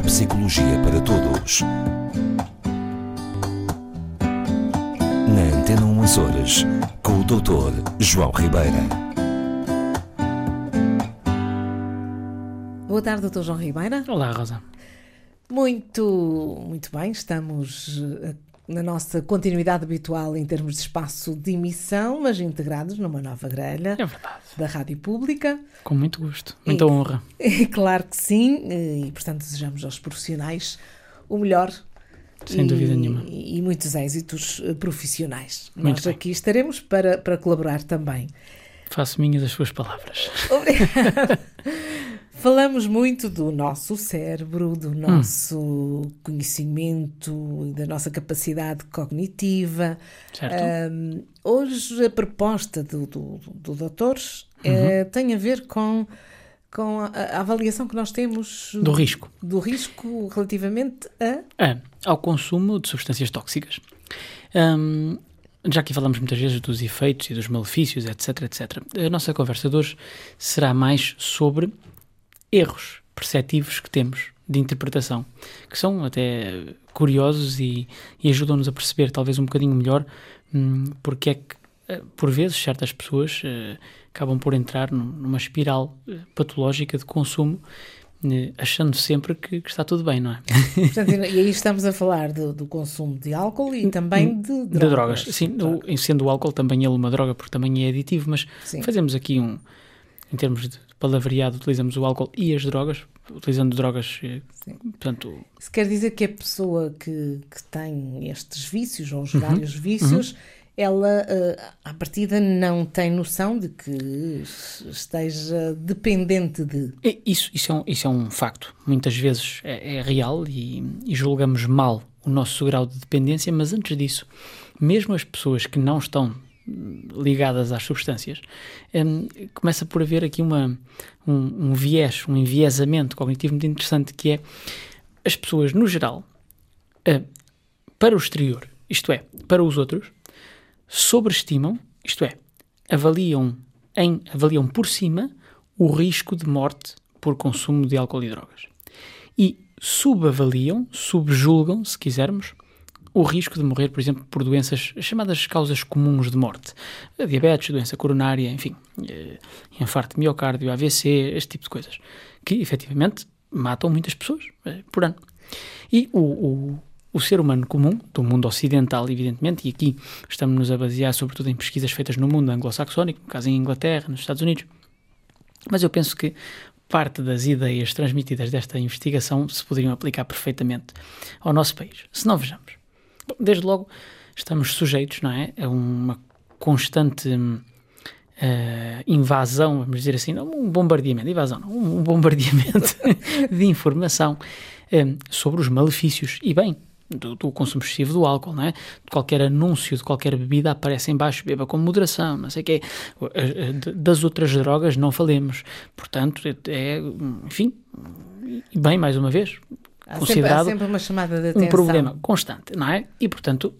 Neuropsicologia para Todos. Na Antena 1 Horas, com o Dr. João Ribeira. Boa tarde, Dr. João Ribeira. Olá, Rosa. Muito, muito bem, estamos na nossa continuidade habitual em termos de espaço de emissão, mas integrados numa nova grelha É da Rádio Pública. Com muito gosto, muita E- honra. E claro que sim, e portanto desejamos aos profissionais o melhor. Sem e, dúvida nenhuma. E muitos êxitos eh, profissionais. Muito Nós bem. aqui estaremos para, para colaborar também. Faço minhas as suas palavras. Obrigada. Falamos muito do nosso cérebro, do nosso conhecimento e da nossa capacidade cognitiva. Certo? Ahm, hoje a proposta do, do, do doutor eh, Uhum. tem a ver com, com a, a avaliação que nós temos Do risco. do risco relativamente a. É, ao consumo de substâncias tóxicas. Hum, já que falamos muitas vezes dos efeitos e dos malefícios, etc, etc. A nossa conversa de hoje será mais sobre erros perceptivos que temos de interpretação, que são até curiosos e, e ajudam-nos a perceber talvez um bocadinho melhor hum, porque é que, eh, por vezes, certas pessoas eh, acabam por entrar num- numa espiral eh, patológica de consumo, achando sempre que, que está tudo bem, não é? Portanto, e aí estamos a falar do, do consumo de álcool e também de drogas. de drogas. Sim, o, sendo o álcool também ele uma droga, porque também é aditivo, mas Sim. fazemos aqui um, em termos de palavreado, utilizamos o álcool e as drogas, utilizando drogas, eh, Sim. portanto, Isso quer dizer que a pessoa que, que tem estes vícios, ou os Uhum. vários vícios, ela, eh, à partida, não tem noção de que esteja dependente de. isso, isso, é um, isso é um facto. Muitas vezes é, é real e, e julgamos mal o nosso grau de dependência, mas antes disso, mesmo as pessoas que não estão ligadas às substâncias, hum, começa por haver aqui uma, um, um viés, um enviesamento cognitivo muito interessante que é as pessoas, no geral, eh, para o exterior, isto é, para os outros, sobreestimam, isto é, avaliam, em, avaliam por cima o risco de morte por consumo de álcool e drogas. E subavaliam, subjulgam, se quisermos, o risco de morrer, por exemplo, por doenças as chamadas causas comuns de morte. Diabetes, doença coronária, enfim, eh, infarto de miocárdio, AVC, este tipo de coisas, que efetivamente matam muitas pessoas eh, por ano. E o, o, o ser humano comum, do mundo ocidental, evidentemente, e aqui estamos-nos a basear sobretudo em pesquisas feitas no mundo anglo-saxónico, no caso em Inglaterra, nos Estados Unidos, mas eu penso que parte das ideias transmitidas desta investigação se poderiam aplicar perfeitamente ao nosso país. Se não vejamos. Desde logo, estamos sujeitos, não é, a uma constante eh, invasão, vamos dizer assim, um bombardeamento, invasão, não, um bombardeamento de informação eh, sobre os malefícios e bem do, do consumo excessivo do álcool, não é? De qualquer anúncio de qualquer bebida aparece em baixo, beba com moderação, não sei o quê. Eh, Das outras drogas não falemos. Portanto, é, é, enfim, bem, mais uma vez, Há sempre, há considerado sempre uma chamada de atenção. um problema constante, não é? E, portanto,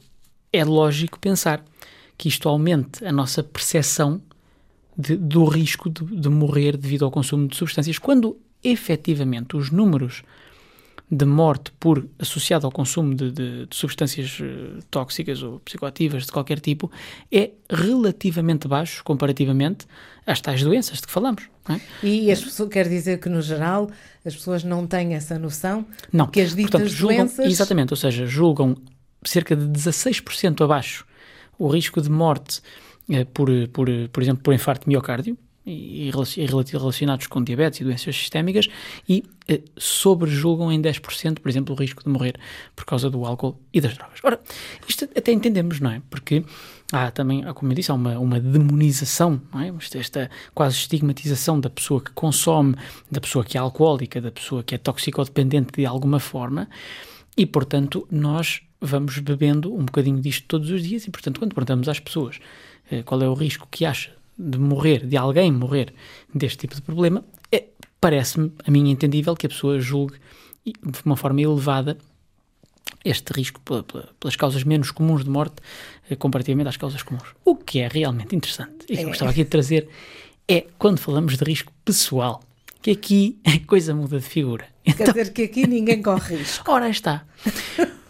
é lógico pensar que isto aumente a nossa percepção de- do risco de, de morrer devido ao consumo de substâncias, quando efetivamente os números de morte por associado ao consumo de, de- de substâncias eh, tóxicas ou psicoativas de qualquer tipo é relativamente baixo comparativamente às tais doenças de que falamos. É? E as pessoas, quer dizer que, no geral, as pessoas não têm essa noção Não, que as ditas portanto, julgam, doenças. exatamente, ou seja, julgam cerca de 16% abaixo o risco de morte eh, por, por, por exemplo, por infarto de miocárdio e, relacionados com diabetes e doenças sistémicas e eh, sobrejulgam em 10%, por exemplo, o risco de morrer por causa do álcool e das drogas. Ora, isto até entendemos, não é? Porque há também, como eu disse, há uma, uma demonização, não é? Esta, esta quase estigmatização da pessoa que consome, da pessoa que é alcoólica, da pessoa que é toxicodependente de alguma forma e, portanto, nós vamos bebendo um bocadinho disto todos os dias e, portanto, quando perguntamos às pessoas eh, qual é o risco que acha de morrer, de alguém morrer deste tipo de problema, é, parece-me, a mim, entendível que a pessoa julgue de uma forma elevada este risco pela- pela- pelas causas menos comuns de morte eh, comparativamente às causas comuns. O que é realmente interessante e que eu É. gostava aqui de trazer é quando falamos de risco pessoal, que aqui a coisa muda de figura. Quer dizer que aqui ninguém corre risco. Ora, está.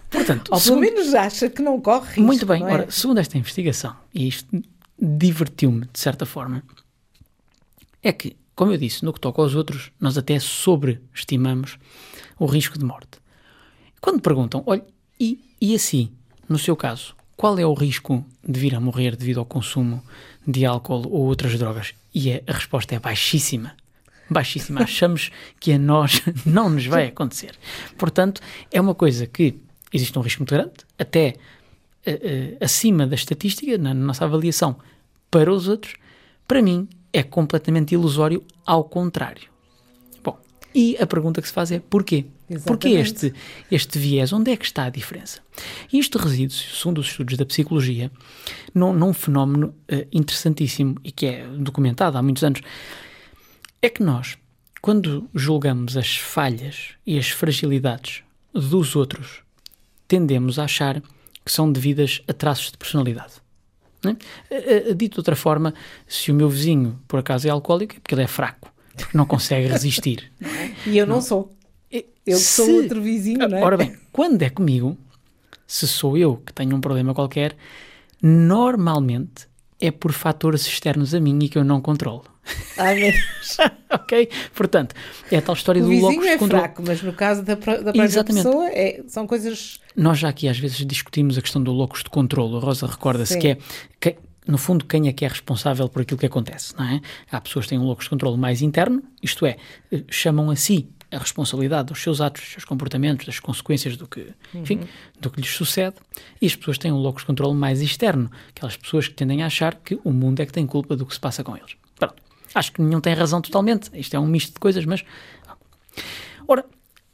Portanto, Ou pelo segundo- menos acha que não corre risco. Muito bem, é? ora, segundo esta investigação, e isto divertiu-me de certa forma, é que, como eu disse, no que toca aos outros, nós até sobreestimamos o risco de morte. Quando perguntam, olha, e, e assim, no seu caso, qual é o risco de vir a morrer devido ao consumo de álcool ou outras drogas? E a, resposta é baixíssima. Baixíssima. Achamos que a nós não nos vai acontecer. Portanto, é uma coisa que existe um risco muito grande, até eh, eh, acima da estatística, na nossa avaliação, para os outros, para mim é completamente ilusório, ao contrário. Bom, e a pergunta que se faz é porquê? Porquê Exatamente. este, este viés? Onde é que está a diferença? E Isto reside, segundo os estudos da psicologia, num, num fenómeno eh, interessantíssimo e que é documentado há muitos anos. É que nós, quando julgamos as falhas e as fragilidades dos outros, tendemos a achar que são devidas a traços de personalidade. Não é? Eh, eh, Dito de outra forma, se o meu vizinho por acaso é alcoólico, é porque ele é fraco, porque não consegue resistir. E eu não, sou. Eu sou Se- outro vizinho, não é? Ora bem, quando é comigo, se sou eu que tenho um problema qualquer, normalmente é por fatores externos a mim e que eu não controlo. Ai, meu Deus. ok? Portanto, é a tal história O do locus é de controle. fraco, mas no caso da, da própria pessoa é- são coisas. Nós já aqui às vezes discutimos a questão do locus de controle. A Rosa recorda-se que é, que, no fundo, quem é que é responsável por aquilo que acontece, não é? Há pessoas que têm um locus de controle mais interno, isto é, eh, chamam a si a responsabilidade dos seus atos, dos seus comportamentos, das consequências do que, enfim, do que lhes sucede, e as pessoas têm um locus de controle mais externo, aquelas pessoas que tendem a achar que o mundo é que tem culpa do que se passa com eles. Acho que nenhum tem razão totalmente, isto é um misto de coisas, mas Ora,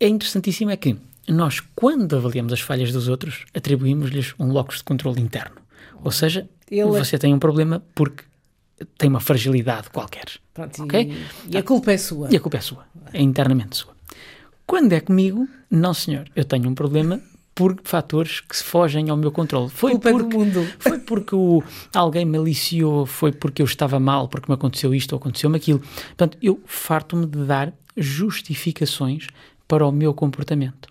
é interessantíssimo é que nós, quando avaliamos as falhas dos outros, atribuímos-lhes um locus de controle interno. Ou seja, Ele- você tem um problema porque tem uma fragilidade qualquer. Pronto, Ok? e, e a culpa é sua. E a culpa é sua, é internamente sua. Quando é comigo, não senhor, eu tenho um problema por fatores que se fogem ao meu controle. Foi culpa porque mundo. foi porque o, alguém me aliciou, foi porque eu estava mal, porque me aconteceu isto ou aconteceu-me aquilo. Portanto, eu farto-me de dar justificações para o meu comportamento.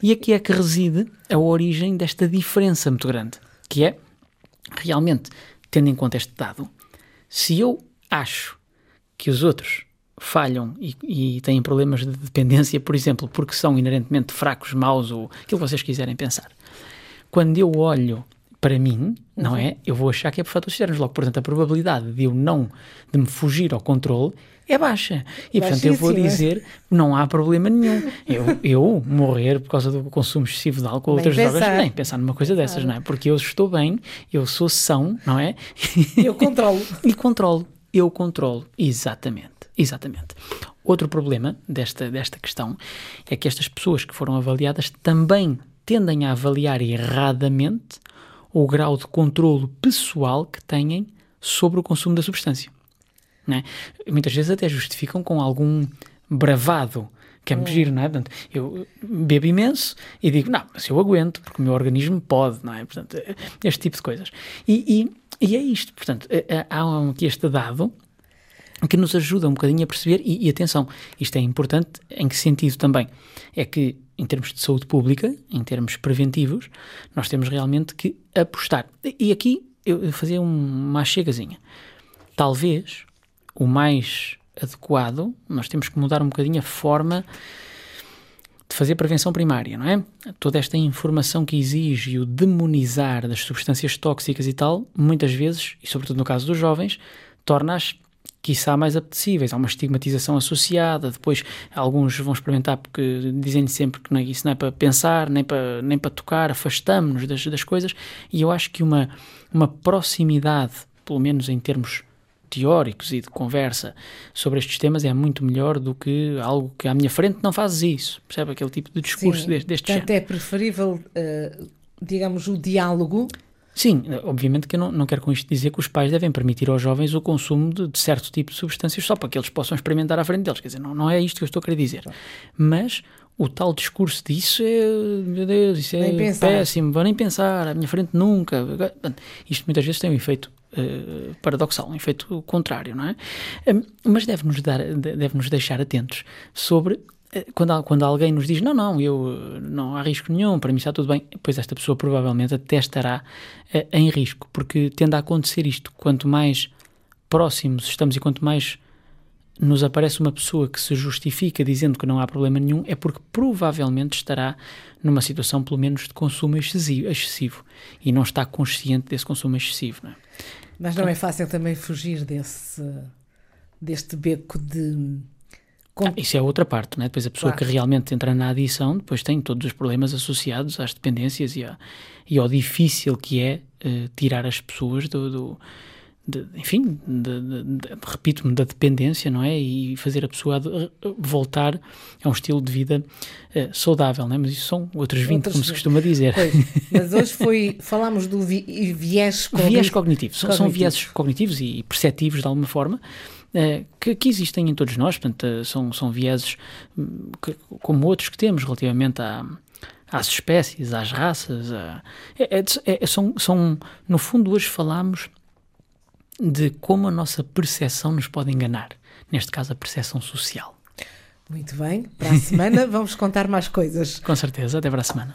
E aqui é que reside a origem desta diferença muito grande, que é, realmente, tendo em conta este dado, se eu acho que os outros falham e, e têm problemas de dependência, por exemplo, porque são inerentemente fracos, maus ou aquilo que vocês quiserem pensar, quando eu olho para mim, não Uhum. é? Eu vou achar que é por fatores externos. Logo, portanto, a probabilidade de eu não, de me fugir ao controle é baixa. E, portanto, eu vou dizer, não há problema nenhum. Eu, eu morrer por causa do consumo excessivo de álcool ou outras drogas, pensar. nem pensar numa coisa dessas, não é? Porque eu estou bem, eu sou são, não é? Eu controlo. E controlo. Eu controlo. Exatamente. Exatamente. Outro problema desta, desta questão é que estas pessoas que foram avaliadas também tendem a avaliar erradamente o grau de controlo pessoal que têm sobre o consumo da substância. é? Muitas vezes até justificam com algum bravado, que é muito giro, não é? Portanto, eu bebo imenso e digo, não, mas eu aguento, porque o meu organismo pode, não é? Portanto, este tipo de coisas. E, e, e é isto, portanto, há aqui este dado que nos ajuda um bocadinho a perceber, e, e atenção, isto é importante, em que sentido também? É que, em termos de saúde pública, em termos preventivos, nós temos realmente que apostar. E aqui eu fazia uma chegazinha. Talvez o mais adequado, nós temos que mudar um bocadinho a forma de fazer prevenção primária, não é? Toda esta informação que exige o demonizar das substâncias tóxicas e tal, muitas vezes, e sobretudo no caso dos jovens, torna-as quiçá mais apetecíveis. Há uma estigmatização associada, depois alguns vão experimentar porque dizem sempre que não, isso não é para pensar, nem para, nem para tocar, afastamos-nos das, das coisas, e eu acho que uma, uma proximidade, pelo menos em termos teóricos e de conversa sobre estes temas é muito melhor do que algo que à minha frente não fazes isso, percebe? Aquele tipo de discurso Sim, deste, deste Portanto, género. é preferível, uh, digamos, o diálogo. Sim, obviamente que eu não, não quero com isto dizer que os pais devem permitir aos jovens o consumo de, de certo tipo de substâncias só para que eles possam experimentar à frente deles. Quer dizer, não, não é isto que eu estou a querer dizer. Mas o tal discurso disso é, meu Deus, isso é péssimo, vou nem pensar, à minha frente nunca. Isto muitas vezes tem um efeito uh, paradoxal, um efeito contrário, não é? Um, mas deve-nos dar, deve-nos deixar atentos sobre eh, quando, quando alguém nos diz não, não, eu não há risco nenhum, para mim está tudo bem, pois esta pessoa provavelmente até estará uh, em risco, porque tende a acontecer isto. Quanto mais próximos estamos e quanto mais nos aparece uma pessoa que se justifica dizendo que não há problema nenhum, é porque provavelmente estará numa situação, pelo menos, de consumo excessivo, e não está consciente desse consumo excessivo. Não é? Mas não é fácil também fugir desse, deste beco de. Ah, isso é outra parte, né? depois a pessoa claro. que realmente entra na adição depois tem todos os problemas associados às dependências e, a, e ao difícil que é uh, tirar as pessoas do, do de, enfim, repito-me, da dependência, não é? E fazer a pessoa voltar a um estilo de vida uh, saudável, não é? Mas isso são outros 20, Outras, como se costuma dizer. Pois, mas hoje foi, falámos do vi, viés cognitivo. Viés cognitivo. São, são viés cognitivos e perceptivos de alguma forma. Uh, que, que, existem em todos nós, portanto, uh, são, são vieses hum, que, como outros que temos relativamente à, às espécies, às raças. A, é, é, é, são, são, no fundo, hoje falamos de como a nossa percepção nos pode enganar. Neste caso, a percepção social. Muito bem. Para a semana vamos contar mais coisas. Com certeza. Até para a semana.